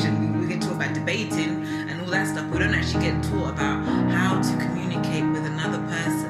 We, we get taught about debating and all that stuff. We don't actually get taught about how to communicate with another person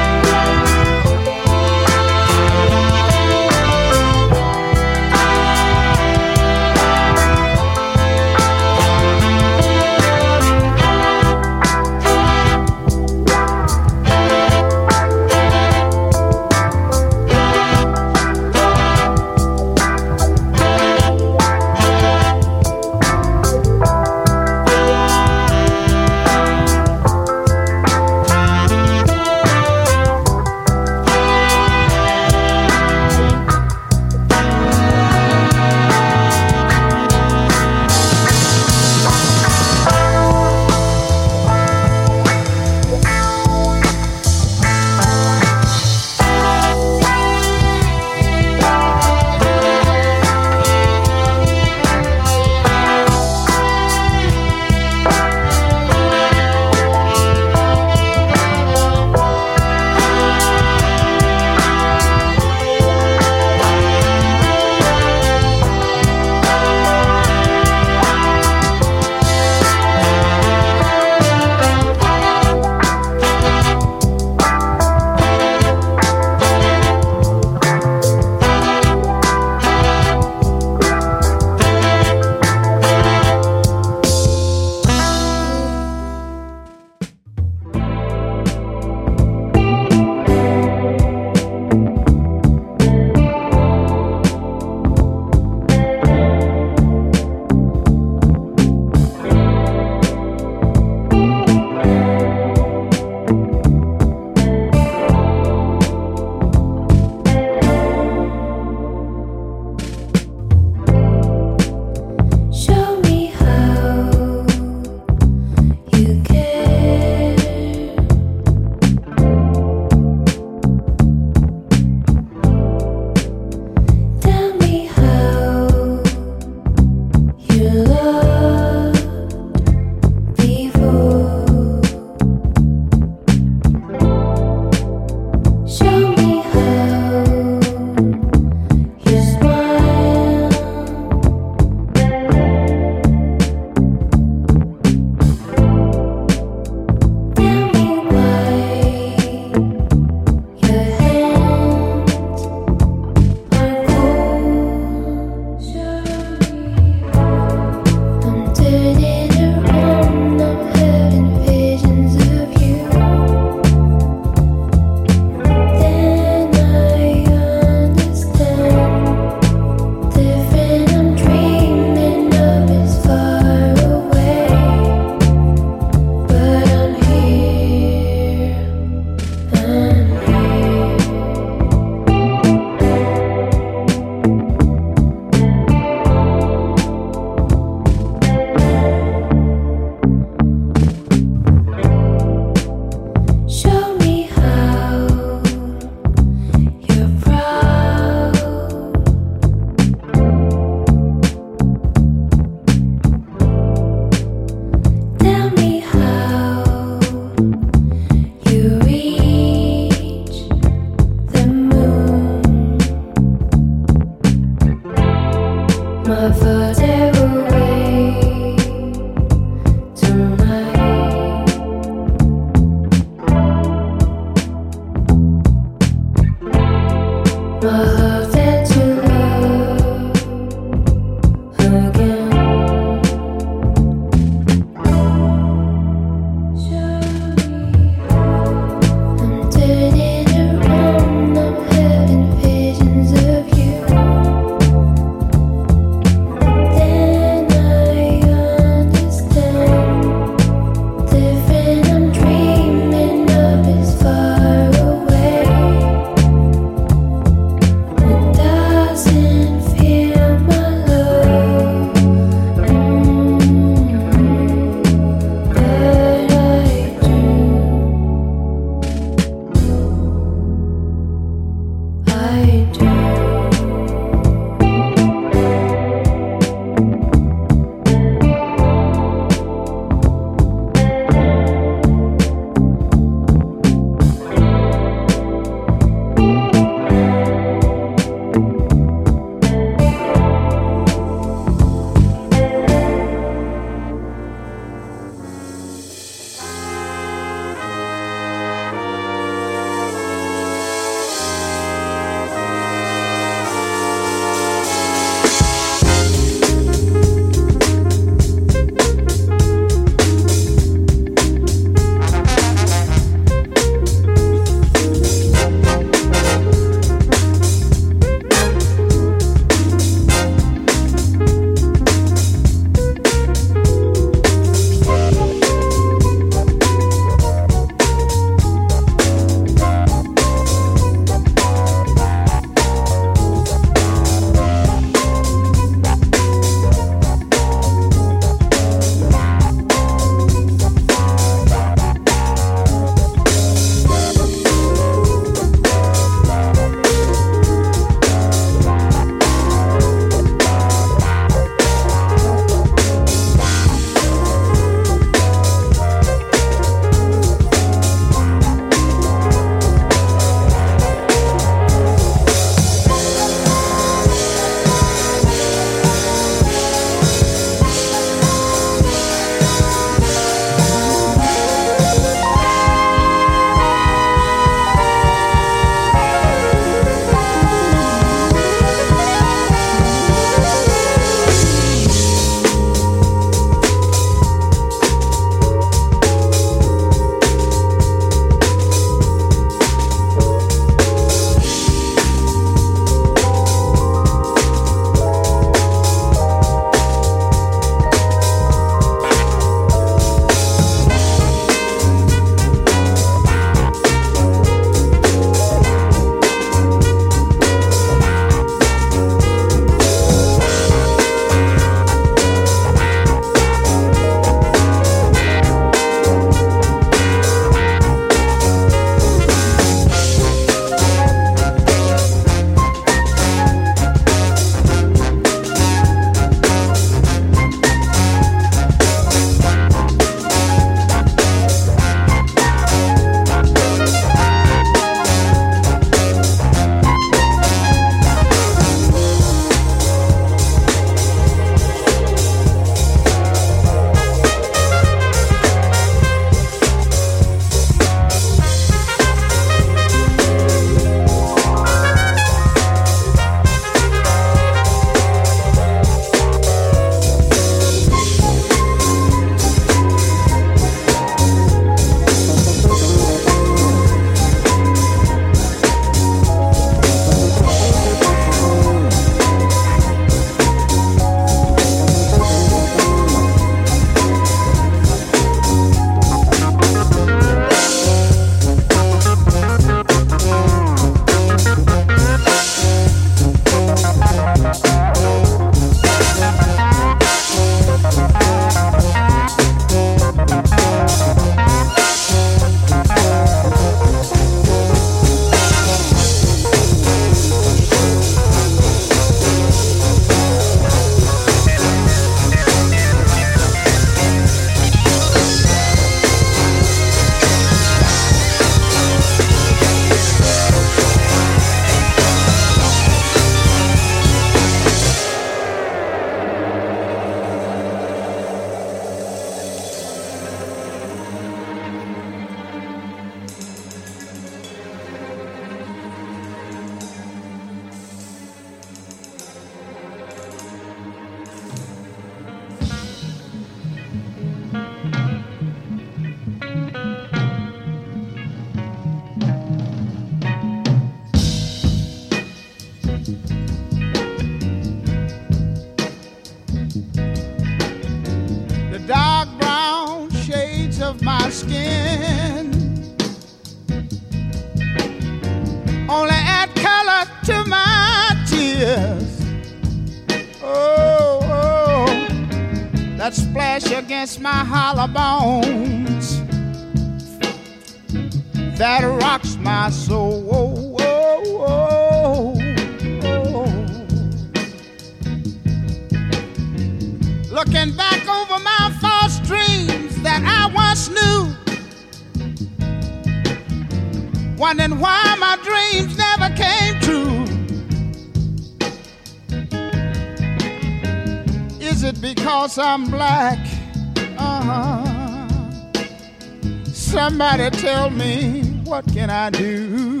Do.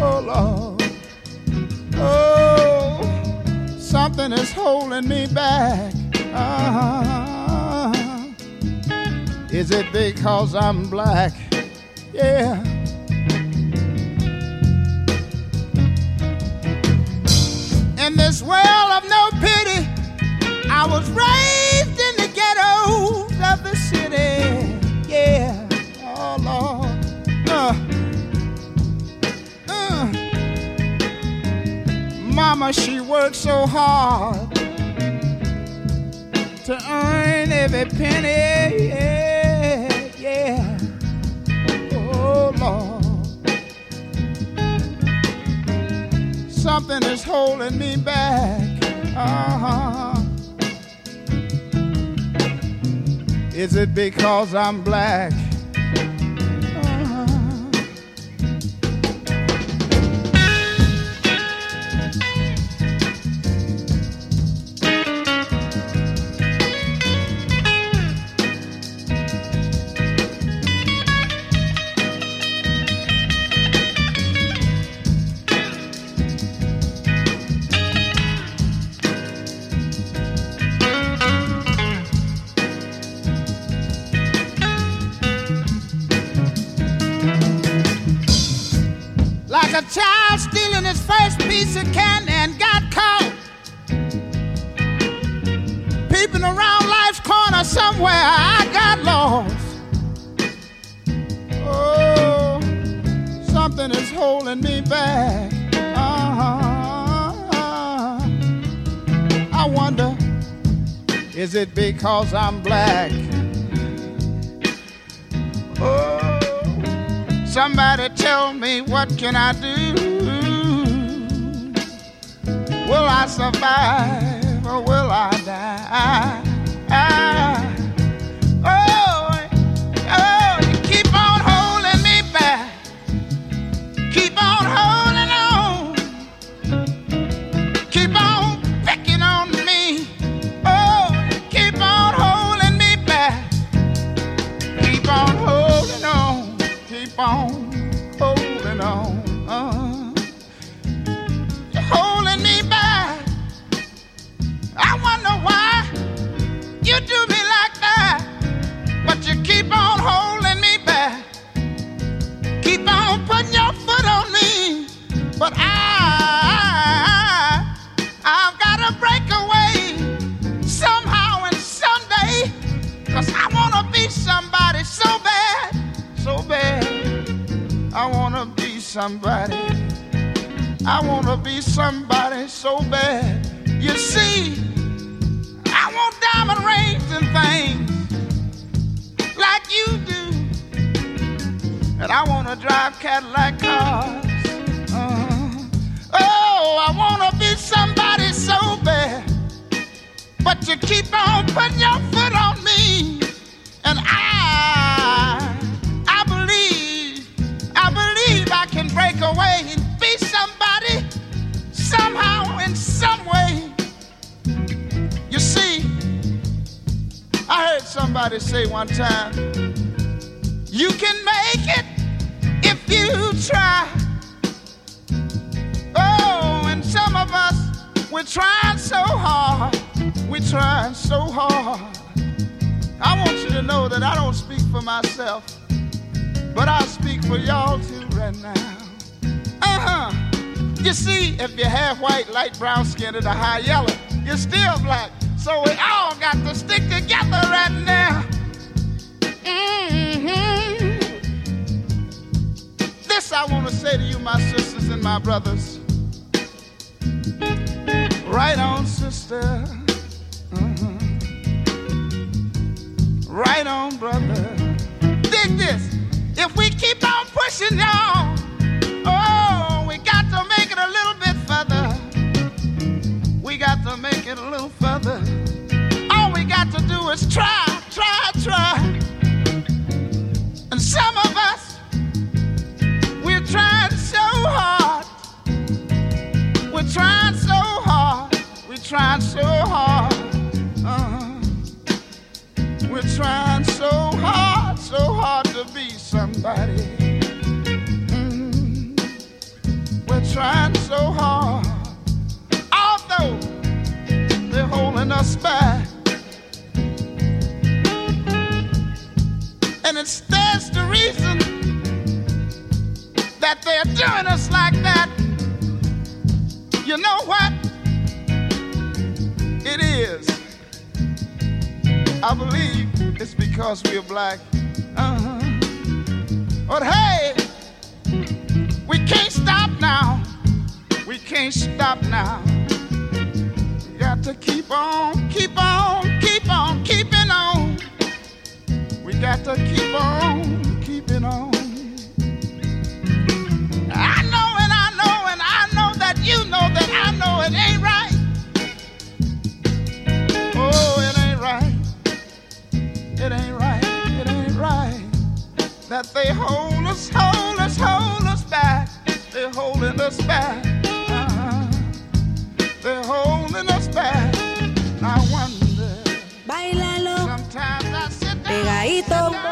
Oh Lord, oh, something is holding me back. Uh-huh. Is it because I'm black? Yeah. In this world of no pity, I was raised. mama, she worked so hard to earn every penny. Yeah, yeah. Oh, Lord. Something is holding me back. Uh-huh. Is it because I'm black? cause I'm black. Oh, somebody tell me what can I do? Will I survive or will I for y'all too right now. Uh huh. You see, if you have white, light brown skin, or the high yellow, you're still black. So we all got to stick together right now. Mm-hmm. This I want to say to you, my sisters and my brothers. Right on, sister. Mm-hmm. Right on, brother. Dig this. If we keep pushing, y'all, oh, we got to make it a little bit further. We got to make it a little further. All we got to do is try, try, try. And some of us, we're trying so hard. We're trying so hard. We're trying so hard. Uh-huh. We're trying so hard, so hard to be somebody. Us back. And it stands to reason that they're doing us like that. You know what? It is. I believe it's because we're black. Uh-huh. But hey, we can't stop now. We can't stop now. To keep on, keep on, keep on, keeping on. We got to keep on, keeping on. I know and I know and I know that you know that I know it ain't right. Oh, it ain't right. It ain't right. It ain't right. That they hold us, hold us, hold us back. They're holding us back. Uh-huh. They're holding wonder.